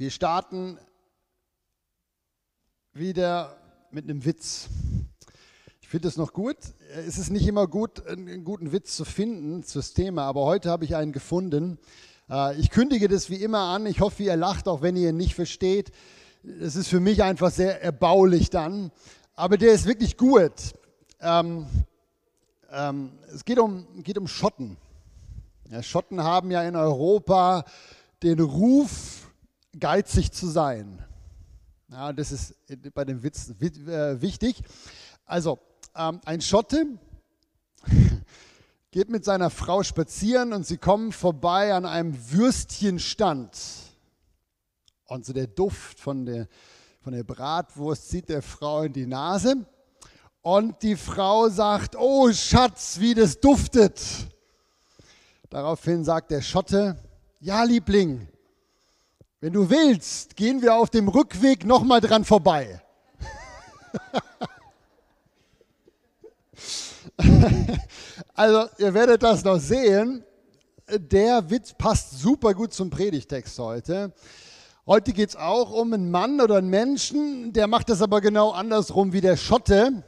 Wir starten wieder mit einem Witz. Ich finde es noch gut. Es ist nicht immer gut, einen guten Witz zu finden fürs Thema, aber heute habe ich einen gefunden. Äh, ich kündige das wie immer an. Ich hoffe, ihr lacht, auch wenn ihr ihn nicht versteht. Es ist für mich einfach sehr erbaulich dann. Aber der ist wirklich gut. Ähm, ähm, es geht um, geht um Schotten. Ja, Schotten haben ja in Europa den Ruf, geizig zu sein. Ja, das ist bei dem Witz äh, wichtig. Also, ähm, ein Schotte geht mit seiner Frau spazieren und sie kommen vorbei an einem Würstchenstand. Und so der Duft von der, von der Bratwurst zieht der Frau in die Nase. Und die Frau sagt, oh Schatz, wie das duftet. Daraufhin sagt der Schotte, ja Liebling, wenn du willst, gehen wir auf dem Rückweg nochmal dran vorbei. also ihr werdet das noch sehen. Der Witz passt super gut zum Predigtext heute. Heute geht es auch um einen Mann oder einen Menschen, der macht das aber genau andersrum wie der Schotte.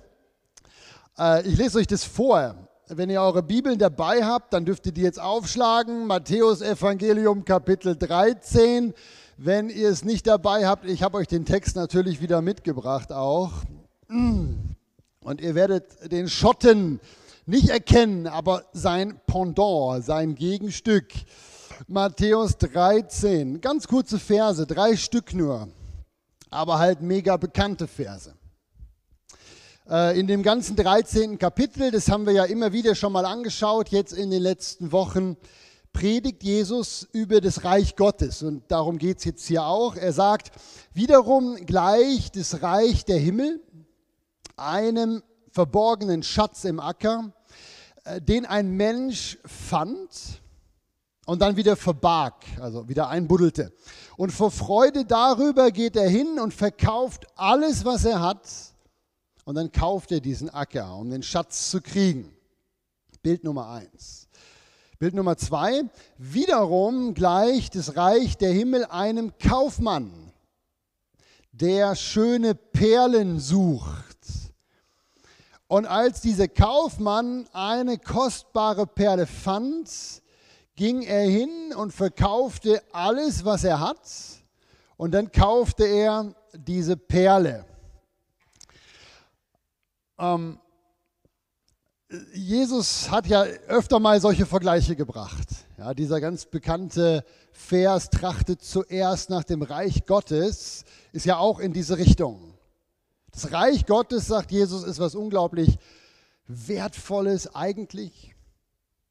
Äh, ich lese euch das vor. Wenn ihr eure Bibeln dabei habt, dann dürft ihr die jetzt aufschlagen. Matthäus Evangelium Kapitel 13. Wenn ihr es nicht dabei habt, ich habe euch den Text natürlich wieder mitgebracht auch. Und ihr werdet den Schotten nicht erkennen, aber sein Pendant, sein Gegenstück. Matthäus 13, ganz kurze Verse, drei Stück nur, aber halt mega bekannte Verse. Äh, in dem ganzen 13. Kapitel, das haben wir ja immer wieder schon mal angeschaut, jetzt in den letzten Wochen, predigt Jesus über das Reich Gottes. Und darum geht es jetzt hier auch. Er sagt, wiederum gleich das Reich der Himmel einem verborgenen Schatz im Acker, äh, den ein Mensch fand und dann wieder verbarg, also wieder einbuddelte. Und vor Freude darüber geht er hin und verkauft alles, was er hat und dann kauft er diesen Acker, um den Schatz zu kriegen. Bild Nummer eins. Bild Nummer zwei. Wiederum gleicht das Reich der Himmel einem Kaufmann, der schöne Perlen sucht. Und als dieser Kaufmann eine kostbare Perle fand, ging er hin und verkaufte alles, was er hat. Und dann kaufte er diese Perle. Ähm, Jesus hat ja öfter mal solche Vergleiche gebracht. Ja, dieser ganz bekannte Vers, trachtet zuerst nach dem Reich Gottes, ist ja auch in diese Richtung. Das Reich Gottes, sagt Jesus, ist was unglaublich Wertvolles eigentlich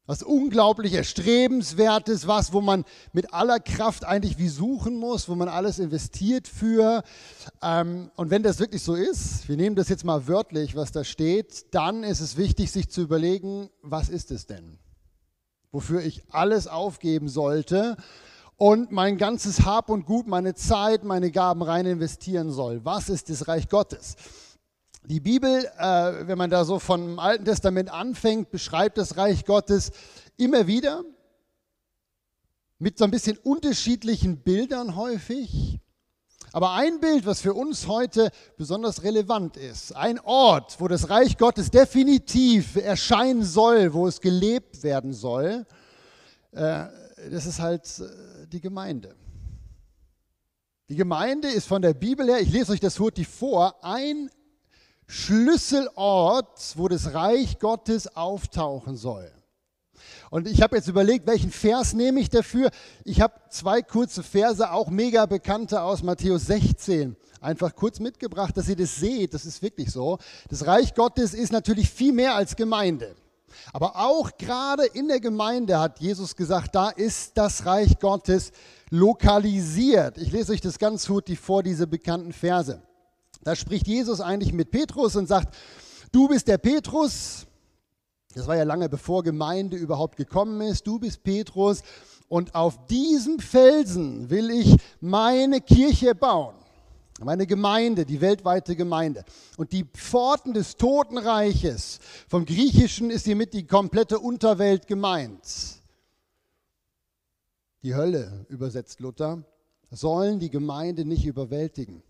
was unglaublich Erstrebenswertes, was, wo man mit aller Kraft eigentlich wie suchen muss, wo man alles investiert für. Ähm, und wenn das wirklich so ist, wir nehmen das jetzt mal wörtlich, was da steht, dann ist es wichtig, sich zu überlegen, was ist es denn? Wofür ich alles aufgeben sollte und mein ganzes Hab und Gut, meine Zeit, meine Gaben rein investieren soll. Was ist das Reich Gottes? Die Bibel, äh, wenn man da so vom Alten Testament anfängt, beschreibt das Reich Gottes immer wieder mit so ein bisschen unterschiedlichen Bildern häufig. Aber ein Bild, was für uns heute besonders relevant ist, ein Ort, wo das Reich Gottes definitiv erscheinen soll, wo es gelebt werden soll, äh, das ist halt äh, die Gemeinde. Die Gemeinde ist von der Bibel her, ich lese euch das Hurti vor, ein Schlüsselort, wo das Reich Gottes auftauchen soll. Und ich habe jetzt überlegt, welchen Vers nehme ich dafür. Ich habe zwei kurze Verse, auch mega bekannte aus Matthäus 16, einfach kurz mitgebracht, dass ihr das seht. Das ist wirklich so. Das Reich Gottes ist natürlich viel mehr als Gemeinde. Aber auch gerade in der Gemeinde hat Jesus gesagt, da ist das Reich Gottes lokalisiert. Ich lese euch das ganz gut vor, diese bekannten Verse. Da spricht Jesus eigentlich mit Petrus und sagt, du bist der Petrus. Das war ja lange bevor Gemeinde überhaupt gekommen ist. Du bist Petrus und auf diesem Felsen will ich meine Kirche bauen. Meine Gemeinde, die weltweite Gemeinde. Und die Pforten des Totenreiches, vom Griechischen ist hiermit die komplette Unterwelt gemeint. Die Hölle übersetzt Luther sollen die Gemeinde nicht überwältigen.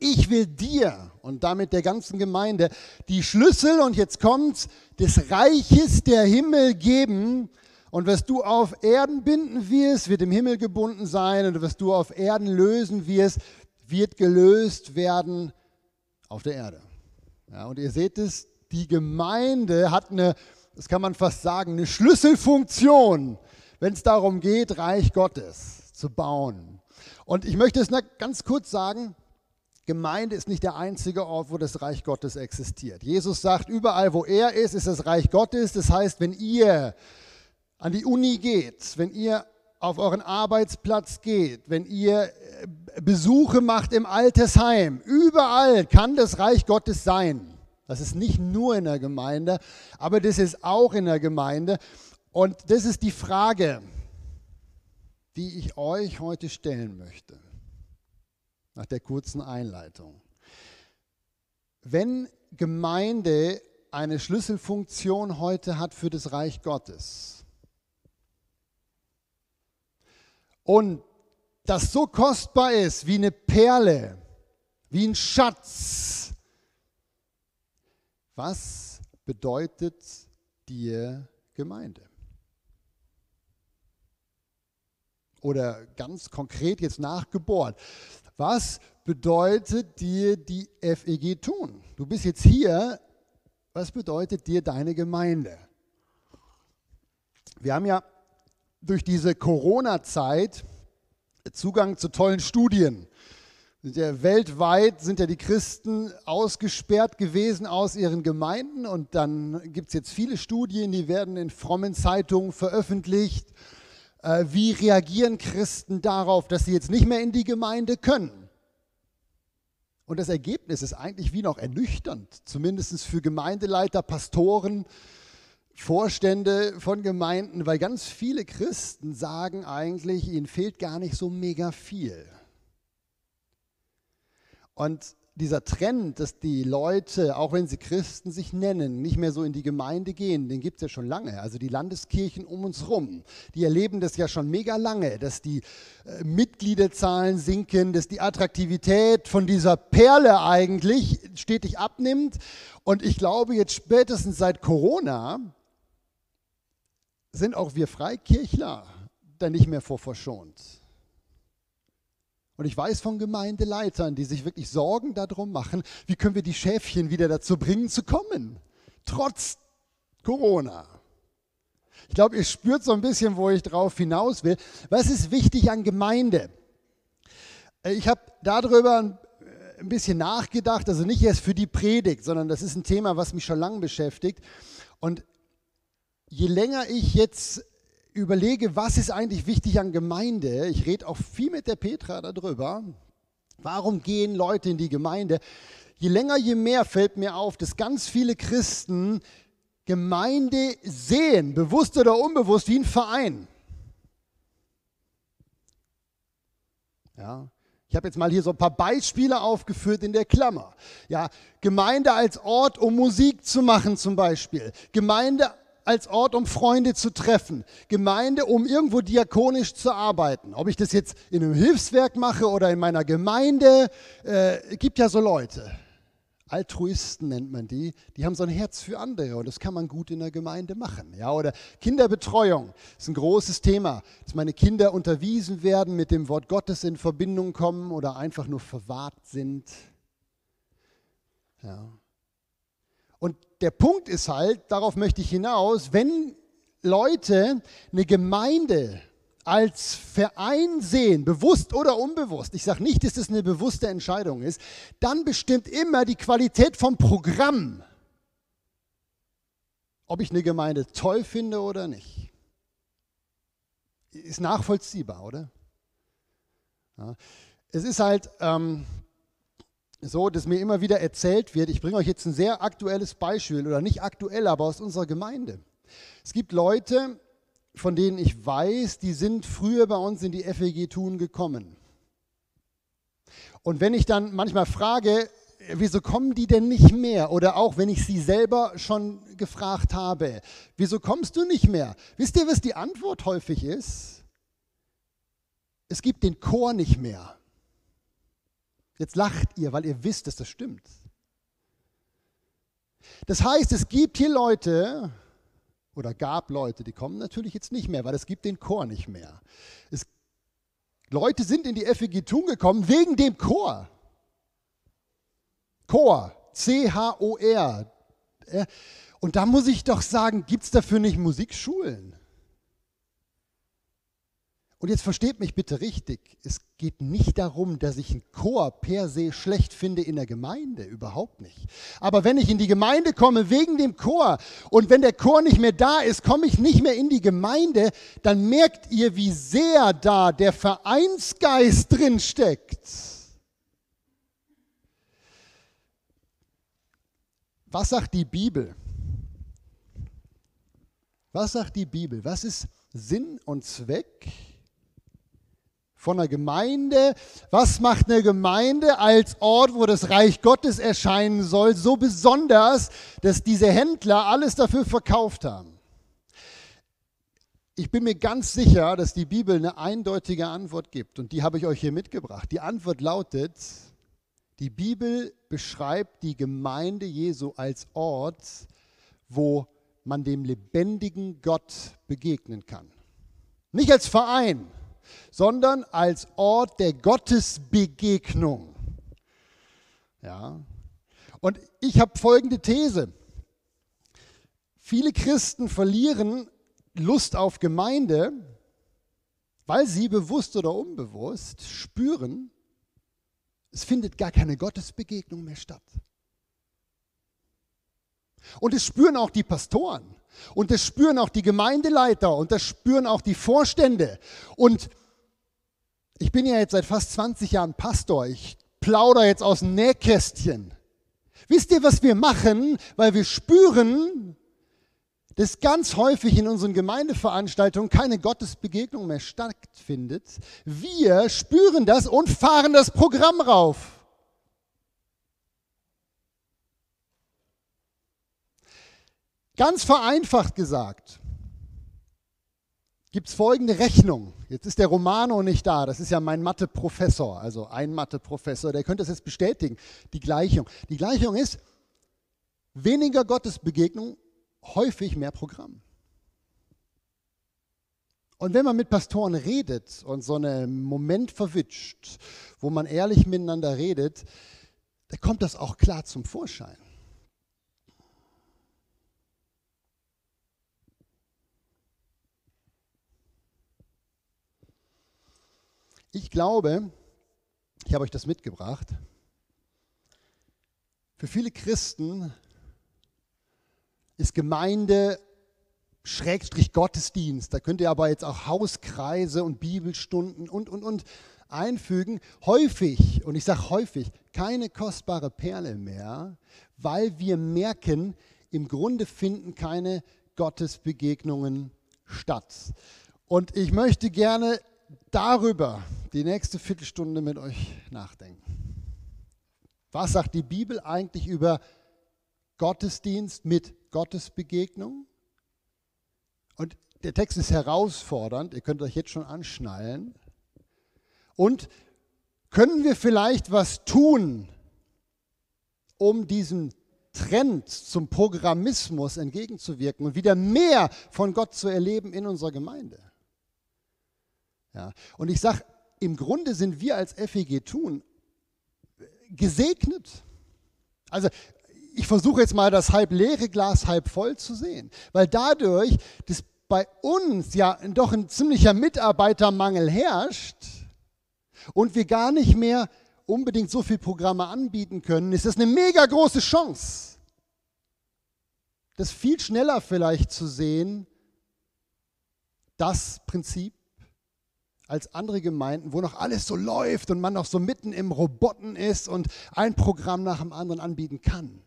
Ich will dir und damit der ganzen Gemeinde die Schlüssel und jetzt kommt's des Reiches der Himmel geben. Und was du auf Erden binden wirst, wird im Himmel gebunden sein. Und was du auf Erden lösen wirst, wird gelöst werden auf der Erde. Ja, und ihr seht es, die Gemeinde hat eine, das kann man fast sagen, eine Schlüsselfunktion, wenn es darum geht, Reich Gottes zu bauen. Und ich möchte es ganz kurz sagen, Gemeinde ist nicht der einzige Ort, wo das Reich Gottes existiert. Jesus sagt, überall, wo er ist, ist das Reich Gottes. Das heißt, wenn ihr an die Uni geht, wenn ihr auf euren Arbeitsplatz geht, wenn ihr äh, Besuche macht im Altersheim, überall kann das Reich Gottes sein. Das ist nicht nur in der Gemeinde, aber das ist auch in der Gemeinde. Und das ist die Frage, die ich euch heute stellen möchte, nach der kurzen Einleitung. Wenn Gemeinde eine Schlüsselfunktion heute hat für das Reich Gottes, und das so kostbar ist wie eine Perle, wie ein Schatz, was bedeutet dir Gemeinde? Oder ganz konkret jetzt nachgebohrt, was bedeutet dir die FEG tun? Du bist jetzt hier, was bedeutet dir deine Gemeinde? Wir haben ja durch diese Corona-Zeit Zugang zu tollen Studien. Weltweit sind ja die Christen ausgesperrt gewesen aus ihren Gemeinden und dann gibt es jetzt viele Studien, die werden in frommen Zeitungen veröffentlicht. Äh, wie reagieren Christen darauf, dass sie jetzt nicht mehr in die Gemeinde können? Und das Ergebnis ist eigentlich wie noch ernüchternd, zumindest für Gemeindeleiter, Pastoren, Vorstände von Gemeinden, weil ganz viele Christen sagen eigentlich, ihnen fehlt gar nicht so mega viel. Und dieser Trend, dass die Leute, auch wenn sie Christen sich nennen, nicht mehr so in die Gemeinde gehen, den gibt es ja schon lange. Also die Landeskirchen um uns rum, die erleben das ja schon mega lange, dass die äh, Mitgliederzahlen sinken, dass die Attraktivität von dieser Perle eigentlich stetig abnimmt. Und ich glaube, jetzt spätestens seit Corona sind auch wir Freikirchler da nicht mehr vor verschont. Und ich weiß von Gemeindeleitern, die sich wirklich Sorgen darum machen, wie können wir die Schäfchen wieder dazu bringen, zu kommen, trotz Corona. Ich glaube, ihr spürt so ein bisschen, wo ich drauf hinaus will. Was ist wichtig an Gemeinde? Ich habe darüber ein bisschen nachgedacht, also nicht erst für die Predigt, sondern das ist ein Thema, was mich schon lange beschäftigt. Und je länger ich jetzt überlege, was ist eigentlich wichtig an Gemeinde, ich rede auch viel mit der Petra darüber, warum gehen Leute in die Gemeinde, je länger, je mehr fällt mir auf, dass ganz viele Christen Gemeinde sehen, bewusst oder unbewusst, wie ein Verein. Ja, ich habe jetzt mal hier so ein paar Beispiele aufgeführt in der Klammer. Ja, Gemeinde als Ort, um Musik zu machen zum Beispiel. Gemeinde als Ort, um Freunde zu treffen. Gemeinde, um irgendwo diakonisch zu arbeiten. Ob ich das jetzt in einem Hilfswerk mache oder in meiner Gemeinde, äh, gibt ja so Leute. Altruisten nennt man die, die haben so ein Herz für andere und das kann man gut in der Gemeinde machen. Ja, oder Kinderbetreuung ist ein großes Thema, dass meine Kinder unterwiesen werden, mit dem Wort Gottes in Verbindung kommen oder einfach nur verwahrt sind. Ja. Der Punkt ist halt, darauf möchte ich hinaus, wenn Leute eine Gemeinde als Verein sehen, bewusst oder unbewusst, ich sage nicht, dass das eine bewusste Entscheidung ist, dann bestimmt immer die Qualität vom Programm, ob ich eine Gemeinde toll finde oder nicht. Ist nachvollziehbar, oder? Ja. Es ist halt, ähm, so, dass mir immer wieder erzählt wird, ich bringe euch jetzt ein sehr aktuelles Beispiel oder nicht aktuell, aber aus unserer Gemeinde. Es gibt Leute, von denen ich weiß, die sind früher bei uns in die FEG Thun gekommen. Und wenn ich dann manchmal frage, wieso kommen die denn nicht mehr? Oder auch wenn ich sie selber schon gefragt habe, wieso kommst du nicht mehr? Wisst ihr, was die Antwort häufig ist? es gibt den Chor nicht mehr. Jetzt lacht ihr, weil ihr wisst, dass das stimmt. Das heißt, es gibt hier Leute oder gab Leute, die kommen natürlich jetzt nicht mehr, weil es gibt den Chor nicht mehr. Es, Leute sind in die FEG Thun gekommen wegen dem Chor. Chor, C-H-O-R. Und da muss ich doch sagen, gibt es dafür nicht Musikschulen? Und jetzt versteht mich bitte richtig, es geht nicht darum, dass ich einen Chor per se schlecht finde in der Gemeinde, überhaupt nicht. Aber wenn ich in die Gemeinde komme wegen dem Chor und wenn der Chor nicht mehr da ist, komme ich nicht mehr in die Gemeinde, dann merkt ihr, wie sehr da der Vereinsgeist drin steckt. Was sagt die Bibel? Was sagt die Bibel? Was ist Sinn und Zweck von einer Gemeinde. Was macht eine Gemeinde als Ort, wo das Reich Gottes erscheinen soll, so besonders, dass diese Händler alles dafür verkauft haben? Ich bin mir ganz sicher, dass die Bibel eine eindeutige Antwort gibt und die habe ich euch hier mitgebracht. Die Antwort lautet, die Bibel beschreibt die Gemeinde Jesu als Ort, wo man dem lebendigen Gott begegnen kann. Nicht als Verein, sondern als Ort der Gottesbegegnung. Ja. Und ich habe folgende These. Viele Christen verlieren Lust auf Gemeinde, weil sie bewusst oder unbewusst spüren, es findet gar keine Gottesbegegnung mehr statt. Und es spüren auch die Pastoren. Und das spüren auch die Gemeindeleiter und das spüren auch die Vorstände. Und ich bin ja jetzt seit fast 20 Jahren Pastor. Ich plaudere jetzt aus dem Nähkästchen. Wisst ihr, was wir machen? Weil wir spüren, dass ganz häufig in unseren Gemeindeveranstaltungen keine Gottesbegegnung mehr stattfindet. Wir spüren das und fahren das Programm rauf. Ganz vereinfacht gesagt, gibt es folgende Rechnung. Jetzt ist der Romano nicht da, das ist ja mein Mathe-Professor, also ein Mathe-Professor, der könnte das jetzt bestätigen. Die Gleichung. Die Gleichung ist, weniger Gottesbegegnung, häufig mehr Programm. Und wenn man mit Pastoren redet und so einen Moment verwitscht, wo man ehrlich miteinander redet, da kommt das auch klar zum Vorschein. Ich glaube, ich habe euch das mitgebracht, für viele Christen ist Gemeinde Schrägstrich Gottesdienst. Da könnt ihr aber jetzt auch Hauskreise und Bibelstunden und, und, und einfügen. Häufig, und ich sage häufig, keine kostbare Perle mehr, weil wir merken, im Grunde finden keine Gottesbegegnungen statt. Und ich möchte gerne darüber die nächste Viertelstunde mit euch nachdenken. Was sagt die Bibel eigentlich über Gottesdienst mit Gottesbegegnung? Und der Text ist herausfordernd, ihr könnt euch jetzt schon anschnallen. Und können wir vielleicht was tun, um diesem Trend zum Programmismus entgegenzuwirken und wieder mehr von Gott zu erleben in unserer Gemeinde? Ja. Und ich sage, im Grunde sind wir als FEG Thun gesegnet. Also ich versuche jetzt mal das halb leere Glas halb voll zu sehen, weil dadurch, dass bei uns ja doch ein ziemlicher Mitarbeitermangel herrscht und wir gar nicht mehr unbedingt so viele Programme anbieten können, ist das eine mega große Chance, das viel schneller vielleicht zu sehen, das Prinzip als andere Gemeinden, wo noch alles so läuft und man noch so mitten im Roboten ist und ein Programm nach dem anderen anbieten kann.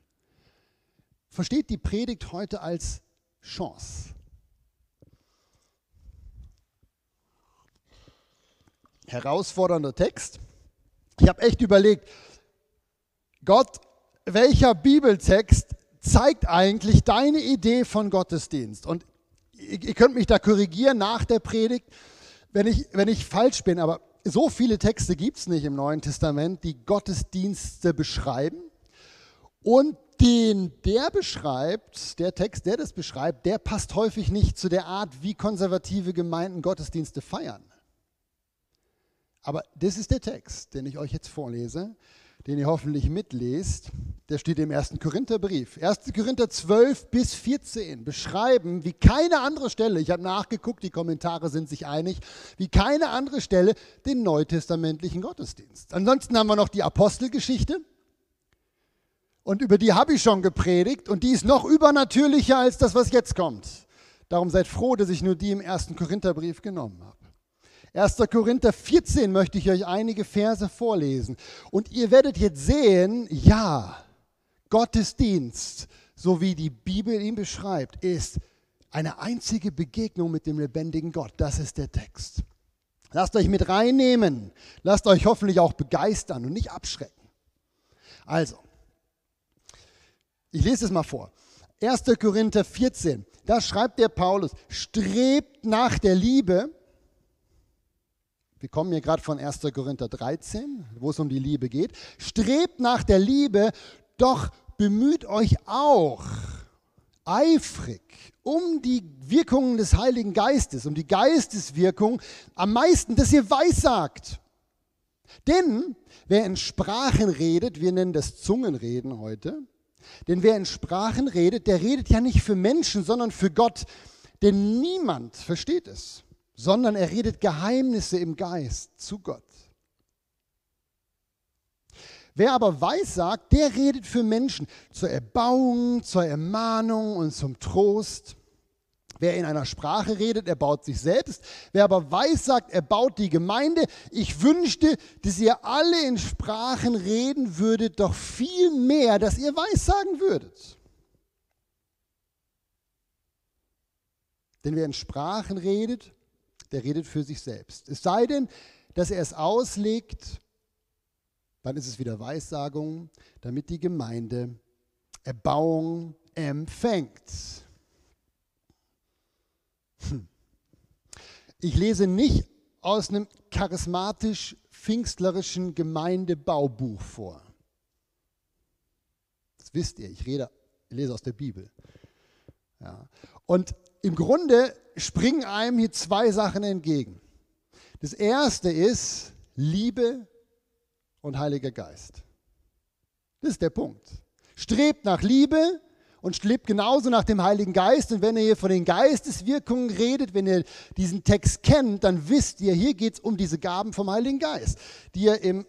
Versteht die Predigt heute als Chance. Herausfordernder Text. Ich habe echt überlegt, Gott, welcher Bibeltext zeigt eigentlich deine Idee von Gottesdienst? Und ihr könnt mich da korrigieren nach der Predigt wenn ich, wenn ich falsch bin, aber so viele Texte gibt es nicht im Neuen Testament, die Gottesdienste beschreiben. Und den der beschreibt, der Text, der das beschreibt, der passt häufig nicht zu der Art, wie konservative Gemeinden Gottesdienste feiern. Aber das ist der Text, den ich euch jetzt vorlese, den ihr hoffentlich mitlest. Der steht im 1. Korintherbrief. 1. Korinther 12 bis 14 beschreiben, wie keine andere Stelle, ich habe nachgeguckt, die Kommentare sind sich einig, wie keine andere Stelle den neutestamentlichen Gottesdienst. Ansonsten haben wir noch die Apostelgeschichte und über die habe ich schon gepredigt und die ist noch übernatürlicher als das, was jetzt kommt. Darum seid froh, dass ich nur die im ersten Korintherbrief genommen habe. 1. Korinther 14 möchte ich euch einige Verse vorlesen. Und ihr werdet jetzt sehen, ja, Gottesdienst, so wie die Bibel ihn beschreibt, ist eine einzige Begegnung mit dem lebendigen Gott. Das ist der Text. Lasst euch mit reinnehmen. Lasst euch hoffentlich auch begeistern und nicht abschrecken. Also, ich lese es mal vor. 1. Korinther 14, da schreibt der Paulus, strebt nach der Liebe. Wir kommen hier gerade von 1. Korinther 13, wo es um die Liebe geht. Strebt nach der Liebe, doch bemüht euch auch eifrig um die Wirkungen des Heiligen Geistes, um die Geisteswirkung am meisten, dass ihr weissagt. Denn wer in Sprachen redet, wir nennen das Zungenreden heute, denn wer in Sprachen redet, der redet ja nicht für Menschen, sondern für Gott. Denn niemand versteht es, sondern er redet Geheimnisse im Geist zu Gott. Wer aber weissagt, der redet für Menschen zur Erbauung, zur Ermahnung und zum Trost. Wer in einer Sprache redet, er baut sich selbst. Wer aber weiß sagt, er baut die Gemeinde. Ich wünschte, dass ihr alle in Sprachen reden würdet, doch viel mehr, dass ihr weiß sagen würdet. Denn wer in Sprachen redet, der redet für sich selbst. Es sei denn, dass er es auslegt, dann ist es wieder Weissagung, damit die Gemeinde Erbauung empfängt. Hm. Ich lese nicht aus einem charismatisch-pfingstlerischen Gemeindebaubuch vor. Das wisst ihr, ich, rede, lese aus der Bibel. Ja. Und im Grunde springen einem hier zwei Sachen entgegen. Das erste ist Liebe und Heiliger Geist. Das ist der Punkt. Strebt nach Liebe und lebt genauso nach dem Heiligen Geist. Und wenn ihr hier von den Geisteswirkungen redet, wenn ihr diesen Text kennt, dann wisst ihr, hier geht es um diese Gaben vom Heiligen Geist, die er im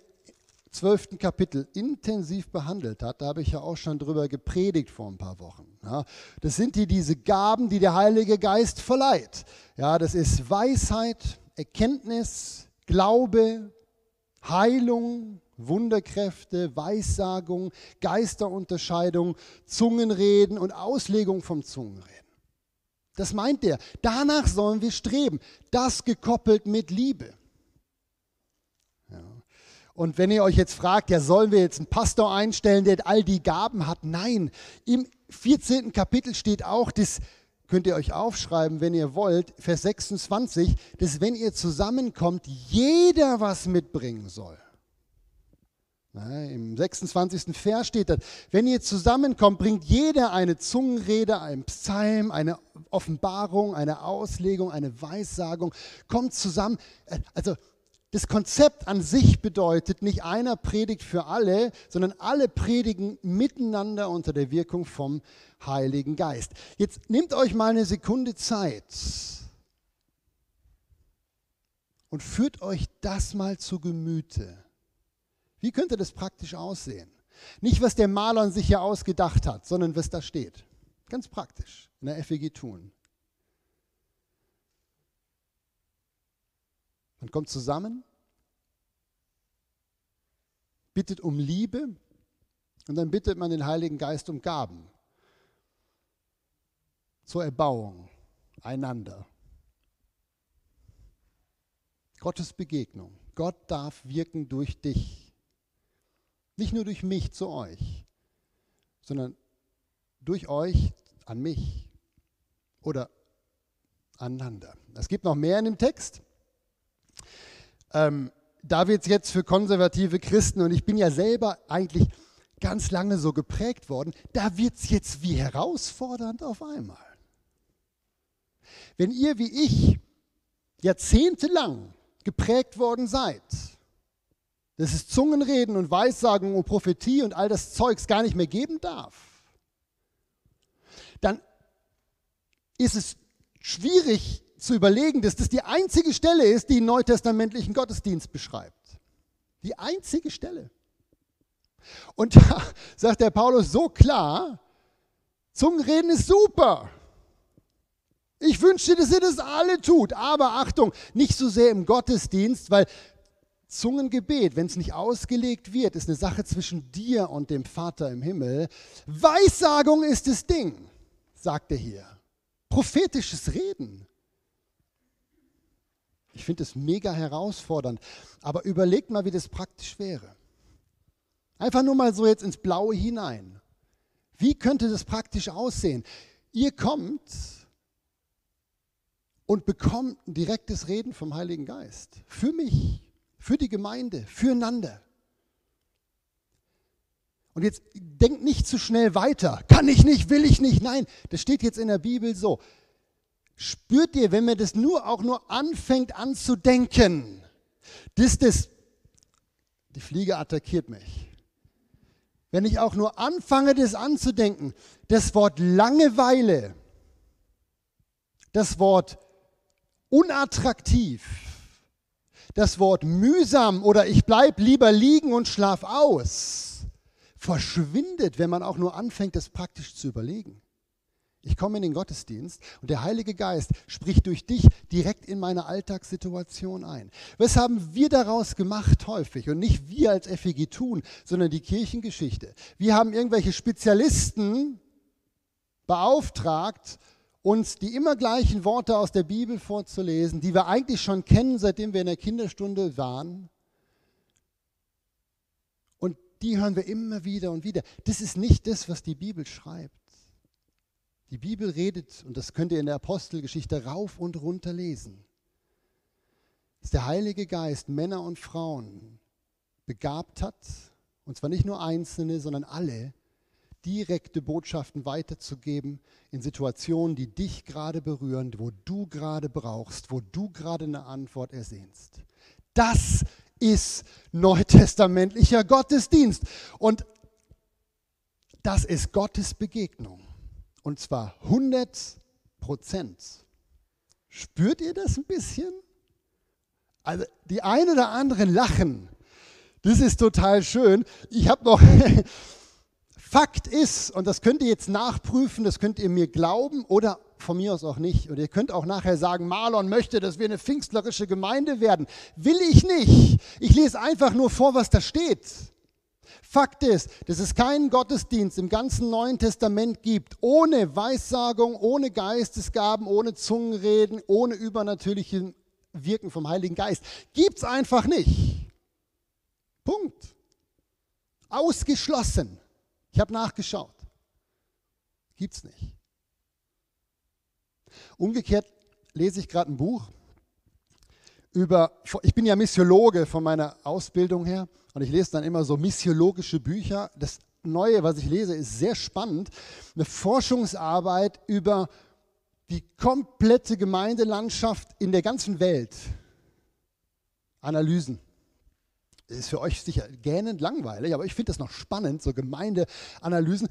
zwölften Kapitel intensiv behandelt hat. Da habe ich ja auch schon drüber gepredigt vor ein paar Wochen. Ja, das sind die, diese Gaben, die der Heilige Geist verleiht. Ja, das ist Weisheit, Erkenntnis, Glaube, Heilung, Wunderkräfte, Weissagung, Geisterunterscheidung, Zungenreden und Auslegung vom Zungenreden. Das meint er. Danach sollen wir streben. Das gekoppelt mit Liebe. Und wenn ihr euch jetzt fragt, ja, sollen wir jetzt einen Pastor einstellen, der all die Gaben hat? Nein. Im 14. Kapitel steht auch, das könnt ihr euch aufschreiben, wenn ihr wollt, Vers 26, dass wenn ihr zusammenkommt, jeder was mitbringen soll. Im 26. Vers steht das, wenn ihr zusammenkommt, bringt jeder eine Zungenrede, einen Psalm, eine Offenbarung, eine Auslegung, eine Weissagung, kommt zusammen. Also das Konzept an sich bedeutet, nicht einer predigt für alle, sondern alle predigen miteinander unter der Wirkung vom Heiligen Geist. Jetzt nehmt euch mal eine Sekunde Zeit und führt euch das mal zu Gemüte. Wie könnte das praktisch aussehen? Nicht, was der Maler sich ja ausgedacht hat, sondern was da steht. Ganz praktisch in der FEG tun. Man kommt zusammen, bittet um Liebe und dann bittet man den Heiligen Geist um Gaben zur Erbauung einander. Gottes Begegnung. Gott darf wirken durch dich. Nicht nur durch mich zu euch, sondern durch euch an mich oder aneinander. Es gibt noch mehr in dem Text. Ähm, da wird es jetzt für konservative Christen, und ich bin ja selber eigentlich ganz lange so geprägt worden, da wird es jetzt wie herausfordernd auf einmal. Wenn ihr wie ich jahrzehntelang geprägt worden seid, dass es Zungenreden und Weissagen und Prophetie und all das Zeugs gar nicht mehr geben darf, dann ist es schwierig zu überlegen, dass das die einzige Stelle ist, die einen neutestamentlichen Gottesdienst beschreibt. Die einzige Stelle. Und da sagt der Paulus so klar, Zungenreden ist super. Ich wünschte, dass ihr das alle tut. Aber Achtung, nicht so sehr im Gottesdienst, weil Zungengebet, wenn es nicht ausgelegt wird, ist eine Sache zwischen dir und dem Vater im Himmel. Weissagung ist das Ding, sagt er hier. Prophetisches Reden. Ich finde es mega herausfordernd. Aber überlegt mal, wie das praktisch wäre. Einfach nur mal so jetzt ins Blaue hinein. Wie könnte das praktisch aussehen? Ihr kommt und bekommt ein direktes Reden vom Heiligen Geist. Für mich, für die Gemeinde, füreinander. Und jetzt denkt nicht zu schnell weiter. Kann ich nicht, will ich nicht. Nein, das steht jetzt in der Bibel so. Spürt ihr, wenn man das nur auch nur anfängt anzudenken, dass das, die Fliege attackiert mich. Wenn ich auch nur anfange, das anzudenken, das Wort Langeweile, das Wort unattraktiv, das Wort mühsam oder ich bleibe lieber liegen und schlaf aus, verschwindet, wenn man auch nur anfängt, das praktisch zu überlegen. Ich komme in den Gottesdienst und der Heilige Geist spricht durch dich direkt in meine Alltagssituation ein. Was haben wir daraus gemacht häufig? Und nicht wir als FEG tun, sondern die Kirchengeschichte. Wir haben irgendwelche Spezialisten beauftragt, uns die immer gleichen Worte aus der Bibel vorzulesen, die wir eigentlich schon kennen, seitdem wir in der Kinderstunde waren. Und die hören wir immer wieder und wieder. Das ist nicht das, was die Bibel schreibt. Die Bibel redet, und das könnt ihr in der Apostelgeschichte rauf und runter lesen, dass der Heilige Geist Männer und Frauen begabt hat, und zwar nicht nur Einzelne, sondern alle, direkte Botschaften weiterzugeben in Situationen, die dich gerade berühren, wo du gerade brauchst, wo du gerade eine Antwort ersehnst. Das ist neutestamentlicher Gottesdienst. Und das ist Gottes Begegnung. Und zwar 100 Prozent. Spürt ihr das ein bisschen? Also die einen oder anderen lachen. Das ist total schön. Ich habe noch Fakt ist, und das könnt ihr jetzt nachprüfen, das könnt ihr mir glauben oder von mir aus auch nicht. Und ihr könnt auch nachher sagen, Marlon möchte, dass wir eine pfingstlerische Gemeinde werden. Will ich nicht. Ich lese einfach nur vor, was da steht. Fakt ist, dass es keinen Gottesdienst im ganzen Neuen Testament gibt, ohne Weissagung, ohne Geistesgaben, ohne Zungenreden, ohne übernatürlichen Wirken vom Heiligen Geist. Gibt es einfach nicht. Punkt. Ausgeschlossen. Ich habe nachgeschaut. Gibt es nicht. Umgekehrt lese ich gerade ein Buch über, ich bin ja Missiologe von meiner Ausbildung her und ich lese dann immer so missiologische Bücher. Das Neue, was ich lese, ist sehr spannend. Eine Forschungsarbeit über die komplette Gemeindelandschaft in der ganzen Welt. Analysen ist für euch sicher gähnend langweilig, aber ich finde das noch spannend, so Gemeindeanalysen.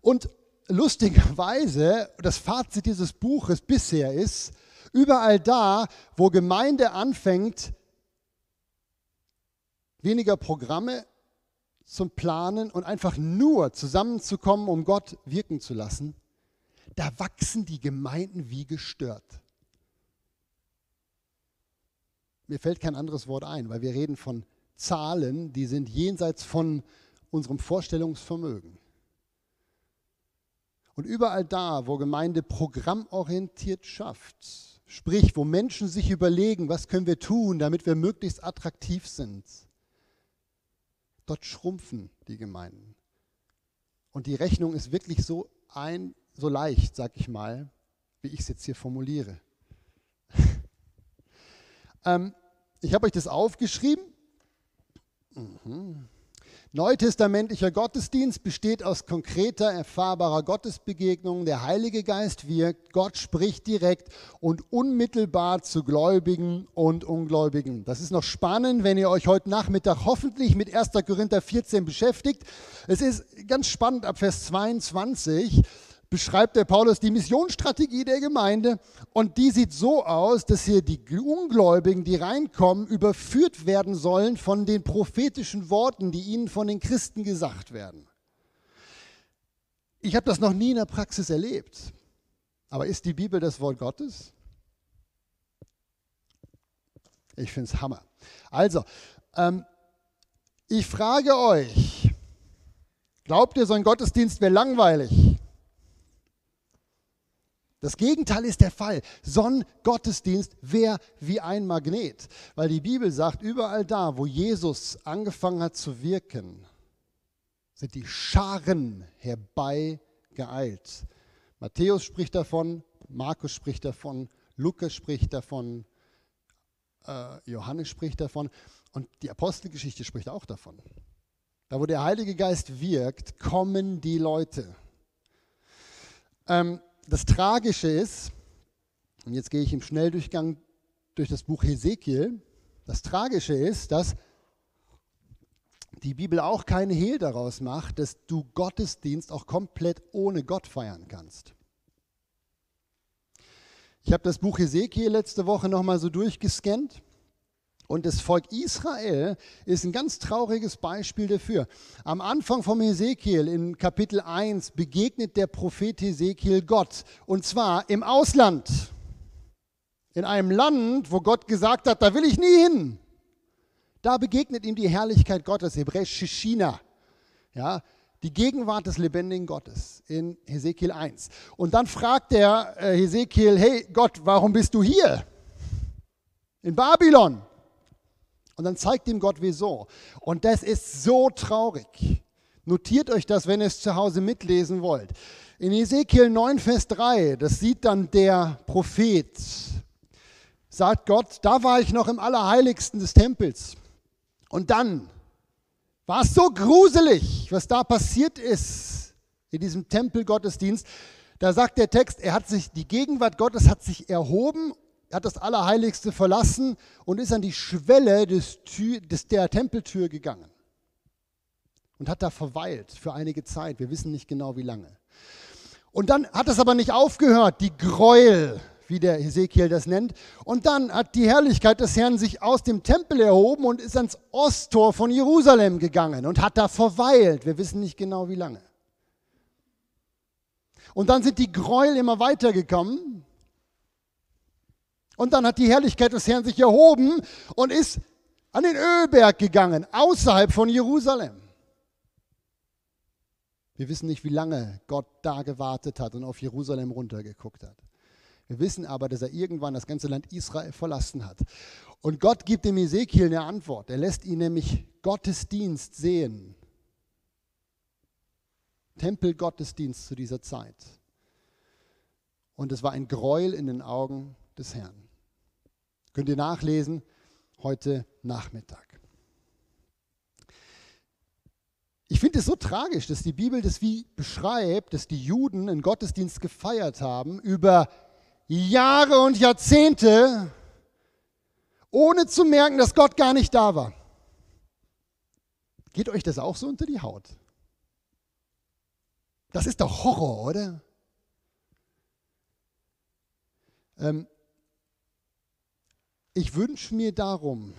Und lustigerweise, das Fazit dieses Buches bisher ist, überall da, wo Gemeinde anfängt, weniger Programme zum Planen und einfach nur zusammenzukommen, um Gott wirken zu lassen, da wachsen die Gemeinden wie gestört. Mir fällt kein anderes Wort ein, weil wir reden von Zahlen, die sind jenseits von unserem Vorstellungsvermögen. Und überall da, wo Gemeinde programmorientiert schafft, sprich, wo Menschen sich überlegen, was können wir tun, damit wir möglichst attraktiv sind, dort schrumpfen die Gemeinden. Und die Rechnung ist wirklich so ein, so leicht, sag ich mal, wie ich es jetzt hier formuliere. ähm, ich habe euch das aufgeschrieben Mhm. Neutestamentlicher Gottesdienst besteht aus konkreter, erfahrbarer Gottesbegegnung. Der Heilige Geist wirkt, Gott spricht direkt und unmittelbar zu Gläubigen und Ungläubigen. Das ist noch spannend, wenn ihr euch heute Nachmittag hoffentlich mit 1. Korinther 14 beschäftigt. Es ist ganz spannend ab Vers 22 beschreibt der Paulus die Missionsstrategie der Gemeinde und die sieht so aus, dass hier die Ungläubigen, die reinkommen, überführt werden sollen von den prophetischen Worten, die ihnen von den Christen gesagt werden. Ich habe das noch nie in der Praxis erlebt. Aber ist die Bibel das Wort Gottes? Ich finde es Hammer. Also, ähm, ich frage euch, glaubt ihr, so ein Gottesdienst wäre langweilig? Das Gegenteil ist der Fall. Sonnengottesdienst wäre wie ein Magnet, weil die Bibel sagt, überall da, wo Jesus angefangen hat zu wirken, sind die Scharen herbeigeeilt. Matthäus spricht davon, Markus spricht davon, Lukas spricht davon, äh, Johannes spricht davon und die Apostelgeschichte spricht auch davon. Da, wo der Heilige Geist wirkt, kommen die Leute. Ähm, das Tragische ist, und jetzt gehe ich im Schnelldurchgang durch das Buch Hesekiel, das Tragische ist, dass die Bibel auch keine Hehl daraus macht, dass du Gottesdienst auch komplett ohne Gott feiern kannst. Ich habe das Buch Hesekiel letzte Woche nochmal so durchgescannt und das Volk Israel ist ein ganz trauriges Beispiel dafür. Am Anfang vom Hesekiel in Kapitel 1 begegnet der Prophet Hesekiel Gott. Und zwar im Ausland. In einem Land, wo Gott gesagt hat, da will ich nie hin. Da begegnet ihm die Herrlichkeit Gottes, hebräisch Shishina. Ja, die Gegenwart des lebendigen Gottes in Hesekiel 1. Und dann fragt äh, Hesekiel, hey Gott, warum bist du hier? In Babylon. Und dann zeigt ihm Gott, wieso. Und das ist so traurig. Notiert euch das, wenn ihr es zu Hause mitlesen wollt. In Ezekiel 9, Vers 3, das sieht dann der Prophet, sagt Gott, da war ich noch im Allerheiligsten des Tempels. Und dann war es so gruselig, was da passiert ist in diesem Tempelgottesdienst. Da sagt der Text, er hat sich, die Gegenwart Gottes hat sich erhoben er hat das Allerheiligste verlassen und ist an die Schwelle des, des, der Tempeltür gegangen und hat da verweilt für einige Zeit. Wir wissen nicht genau wie lange. Und dann hat es aber nicht aufgehört, die Gräuel, wie der Ezekiel das nennt. Und dann hat die Herrlichkeit des Herrn sich aus dem Tempel erhoben und ist ans Osttor von Jerusalem gegangen und hat da verweilt. Wir wissen nicht genau wie lange. Und dann sind die Gräuel immer weitergekommen und dann hat die Herrlichkeit des Herrn sich erhoben und ist an den Ölberg gegangen, außerhalb von Jerusalem. Wir wissen nicht, wie lange Gott da gewartet hat und auf Jerusalem runtergeguckt hat. Wir wissen aber, dass er irgendwann das ganze Land Israel verlassen hat. Und Gott gibt dem Ezekiel eine Antwort. Er lässt ihn nämlich Gottesdienst sehen. Tempelgottesdienst zu dieser Zeit. Und es war ein Gräuel in den Augen des Herrn. Könnt ihr nachlesen heute Nachmittag. Ich finde es so tragisch, dass die Bibel das wie beschreibt, dass die Juden einen Gottesdienst gefeiert haben über Jahre und Jahrzehnte, ohne zu merken, dass Gott gar nicht da war. Geht euch das auch so unter die Haut? Das ist doch Horror, oder? Ähm, ich wünsche mir darum,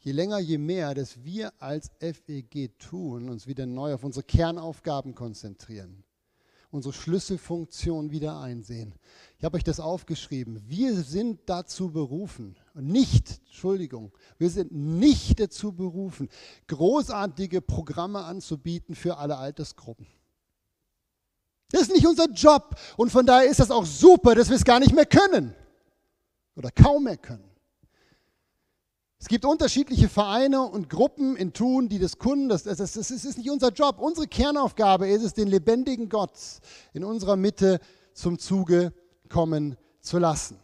je länger, je mehr, dass wir als FEG tun, uns wieder neu auf unsere Kernaufgaben konzentrieren, unsere Schlüsselfunktion wieder einsehen. Ich habe euch das aufgeschrieben. Wir sind dazu berufen, nicht, Entschuldigung, wir sind nicht dazu berufen, großartige Programme anzubieten für alle Altersgruppen. Das ist nicht unser Job und von daher ist das auch super, dass wir es gar nicht mehr können oder kaum mehr können. Es gibt unterschiedliche Vereine und Gruppen in Thun, die das. Das, das, das, das ist nicht unser Job. Unsere Kernaufgabe ist es, den lebendigen Gott in unserer Mitte zum Zuge kommen zu lassen.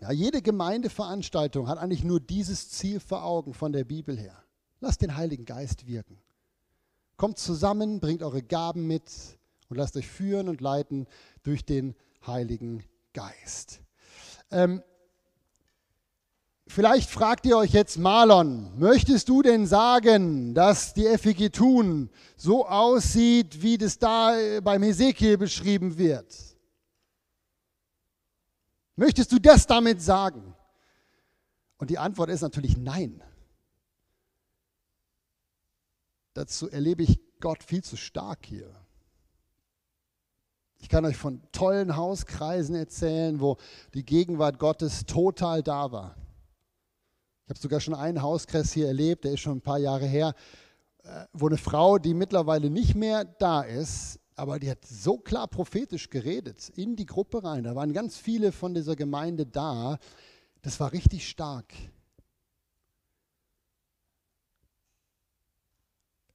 Ja, jede Gemeindeveranstaltung hat eigentlich nur dieses Ziel vor Augen von der Bibel her. Lasst den Heiligen Geist wirken. Kommt zusammen, bringt eure Gaben mit und lasst euch führen und leiten durch den Heiligen Geist. Ähm, vielleicht fragt ihr euch jetzt, Marlon, möchtest du denn sagen, dass die FEG Thun so aussieht, wie das da äh, beim Hesekiel beschrieben wird? Möchtest du das damit sagen? Und die Antwort ist natürlich nein. Dazu erlebe ich Gott viel zu stark hier. Ich kann euch von tollen Hauskreisen erzählen, wo die Gegenwart Gottes total da war. Ich habe sogar schon einen Hauskreis hier erlebt, der ist schon ein paar Jahre her, äh, wo eine Frau, die mittlerweile nicht mehr da ist, aber die hat so klar prophetisch geredet in die Gruppe rein. Da waren ganz viele von dieser Gemeinde da. Das war richtig stark.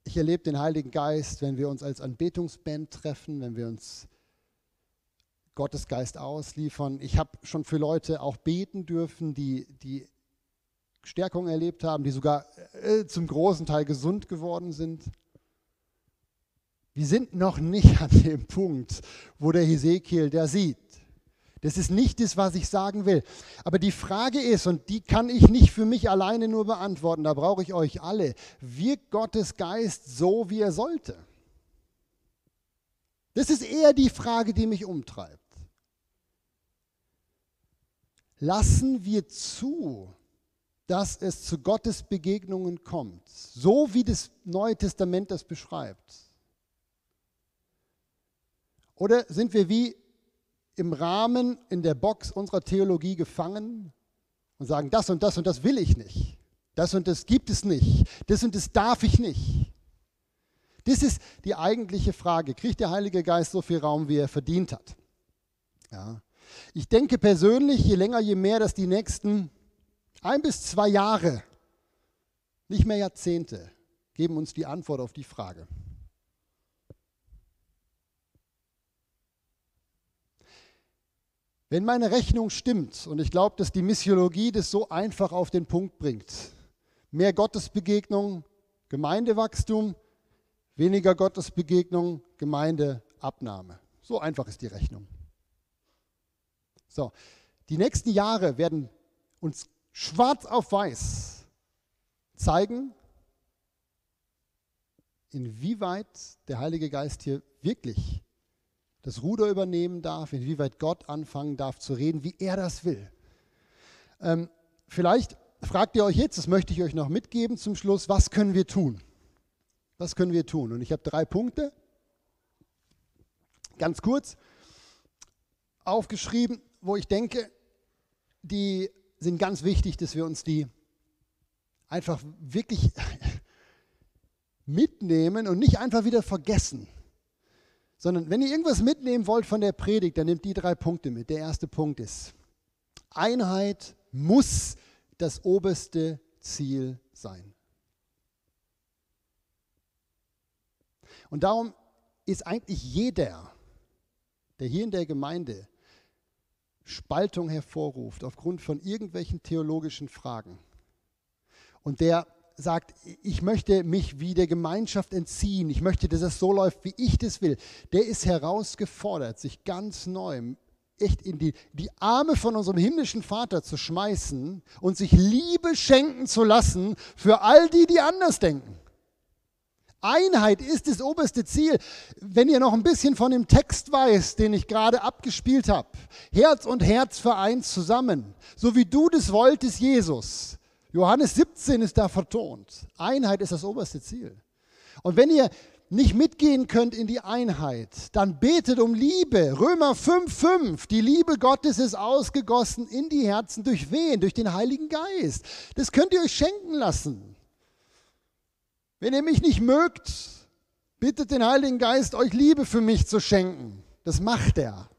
Ich erlebe den Heiligen Geist, wenn wir uns als Anbetungsband treffen, wenn wir uns Gottes Geist ausliefern. Ich habe schon für Leute auch beten dürfen, die, die Stärkung erlebt haben, die sogar äh, zum großen Teil gesund geworden sind. Wir sind noch nicht an dem Punkt, wo der Hesekiel der sieht. Das ist nicht das, was ich sagen will. Aber die Frage ist, und die kann ich nicht für mich alleine nur beantworten, da brauche ich euch alle, wirkt Gottes Geist so, wie er sollte? Das ist eher die Frage, die mich umtreibt. Lassen wir zu, dass es zu Gottes Begegnungen kommt, so wie das Neue Testament das beschreibt? Oder sind wir wie im Rahmen, in der Box unserer Theologie gefangen und sagen, das und das und das will ich nicht. Das und das gibt es nicht. Das und das darf ich nicht. Das ist die eigentliche Frage. Kriegt der Heilige Geist so viel Raum, wie er verdient hat? Ja. Ich denke persönlich, je länger, je mehr, dass die nächsten ein bis zwei Jahre, nicht mehr Jahrzehnte, geben uns die Antwort auf die Frage. Wenn meine Rechnung stimmt, und ich glaube, dass die Missiologie das so einfach auf den Punkt bringt, mehr Gottesbegegnung, Gemeindewachstum, weniger Gottesbegegnung, Gemeindeabnahme. So einfach ist die Rechnung. So, die nächsten Jahre werden uns schwarz auf weiß zeigen, inwieweit der Heilige Geist hier wirklich das Ruder übernehmen darf, inwieweit Gott anfangen darf zu reden, wie er das will. Ähm, vielleicht fragt ihr euch jetzt, das möchte ich euch noch mitgeben zum Schluss, was können wir tun? Was können wir tun? Und ich habe drei Punkte, ganz kurz aufgeschrieben, wo ich denke, die sind ganz wichtig, dass wir uns die einfach wirklich mitnehmen und nicht einfach wieder vergessen. Sondern wenn ihr irgendwas mitnehmen wollt von der Predigt, dann nehmt die drei Punkte mit. Der erste Punkt ist, Einheit muss das oberste Ziel sein. Und darum ist eigentlich jeder, der hier in der Gemeinde Spaltung hervorruft aufgrund von irgendwelchen theologischen Fragen. Und der sagt, ich möchte mich wie der Gemeinschaft entziehen, ich möchte, dass es so läuft, wie ich das will, der ist herausgefordert, sich ganz neu echt in die, die Arme von unserem himmlischen Vater zu schmeißen und sich Liebe schenken zu lassen für all die, die anders denken. Einheit ist das oberste Ziel. Wenn ihr noch ein bisschen von dem Text weißt, den ich gerade abgespielt habe, Herz und Herz vereint zusammen, so wie du das wolltest, Jesus, Johannes 17 ist da vertont. Einheit ist das oberste Ziel. Und wenn ihr nicht mitgehen könnt in die Einheit, dann betet um Liebe. Römer 5,5. Die Liebe Gottes ist ausgegossen in die Herzen. Durch wen? Durch den Heiligen Geist. Das könnt ihr euch schenken lassen. Wenn ihr mich nicht mögt, bittet den Heiligen Geist, euch Liebe für mich zu schenken. Das macht er.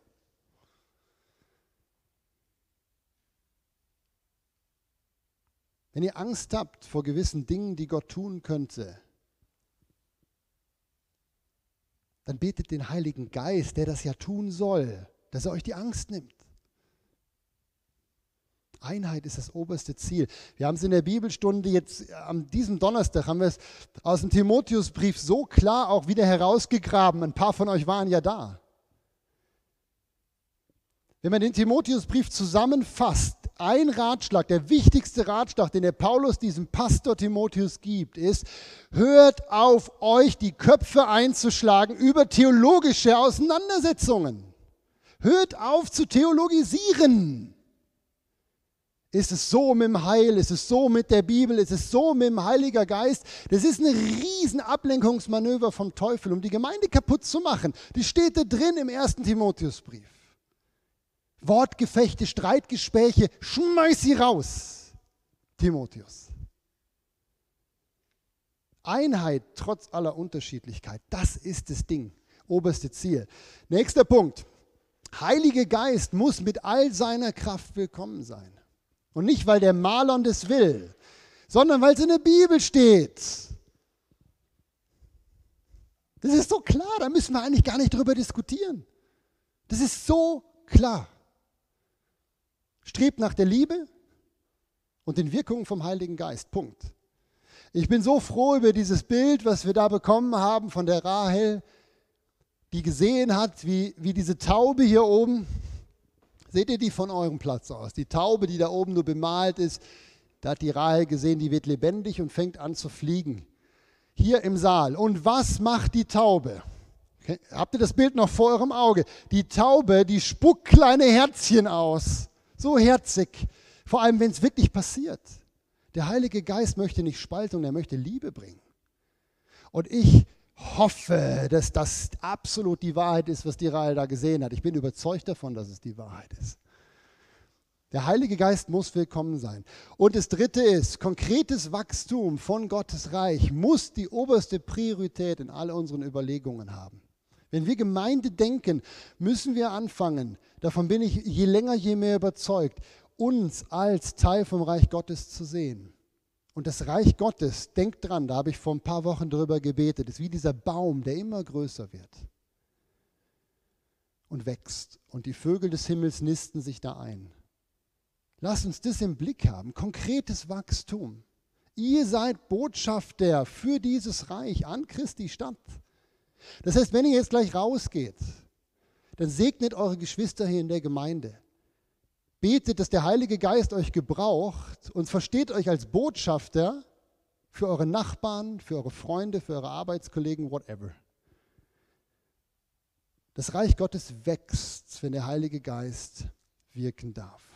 Wenn ihr Angst habt vor gewissen Dingen, die Gott tun könnte, dann betet den Heiligen Geist, der das ja tun soll, dass er euch die Angst nimmt. Einheit ist das oberste Ziel. Wir haben es in der Bibelstunde jetzt am diesem Donnerstag haben wir es aus dem Timotheusbrief so klar auch wieder herausgegraben. Ein paar von euch waren ja da. Wenn man den Timotheusbrief zusammenfasst, ein Ratschlag, der wichtigste Ratschlag, den der Paulus diesem Pastor Timotheus gibt, ist, hört auf, euch die Köpfe einzuschlagen über theologische Auseinandersetzungen. Hört auf zu theologisieren. Ist es so mit dem Heil? Ist es so mit der Bibel? Ist es so mit dem Heiliger Geist? Das ist ein riesen Ablenkungsmanöver vom Teufel, um die Gemeinde kaputt zu machen. Die steht da drin im ersten Timotheusbrief. Wortgefechte, Streitgespräche, schmeiß sie raus, Timotheus. Einheit trotz aller Unterschiedlichkeit, das ist das Ding, oberste Ziel. Nächster Punkt. Heilige Geist muss mit all seiner Kraft willkommen sein. Und nicht, weil der Malon das will, sondern weil es in der Bibel steht. Das ist so klar, da müssen wir eigentlich gar nicht drüber diskutieren. Das ist so klar. Strebt nach der Liebe und den Wirkungen vom Heiligen Geist. Punkt. Ich bin so froh über dieses Bild, was wir da bekommen haben von der Rahel, die gesehen hat, wie, wie diese Taube hier oben, seht ihr die von eurem Platz aus? Die Taube, die da oben nur bemalt ist, da hat die Rahel gesehen, die wird lebendig und fängt an zu fliegen. Hier im Saal. Und was macht die Taube? Habt ihr das Bild noch vor eurem Auge? Die Taube, die spuckt kleine Herzchen aus. So herzig. Vor allem, wenn es wirklich passiert. Der Heilige Geist möchte nicht Spaltung, er möchte Liebe bringen. Und ich hoffe, dass das absolut die Wahrheit ist, was die Rahel da gesehen hat. Ich bin überzeugt davon, dass es die Wahrheit ist. Der Heilige Geist muss willkommen sein. Und das Dritte ist, konkretes Wachstum von Gottes Reich muss die oberste Priorität in all unseren Überlegungen haben. Wenn wir Gemeinde denken, müssen wir anfangen, davon bin ich je länger, je mehr überzeugt, uns als Teil vom Reich Gottes zu sehen. Und das Reich Gottes, denkt dran, da habe ich vor ein paar Wochen drüber gebetet, ist wie dieser Baum, der immer größer wird und wächst. Und die Vögel des Himmels nisten sich da ein. Lass uns das im Blick haben, konkretes Wachstum. Ihr seid Botschafter für dieses Reich an Christi Stadt. Das heißt, wenn ihr jetzt gleich rausgeht, dann segnet eure Geschwister hier in der Gemeinde. Betet, dass der Heilige Geist euch gebraucht und versteht euch als Botschafter für eure Nachbarn, für eure Freunde, für eure Arbeitskollegen, whatever. Das Reich Gottes wächst, wenn der Heilige Geist wirken darf.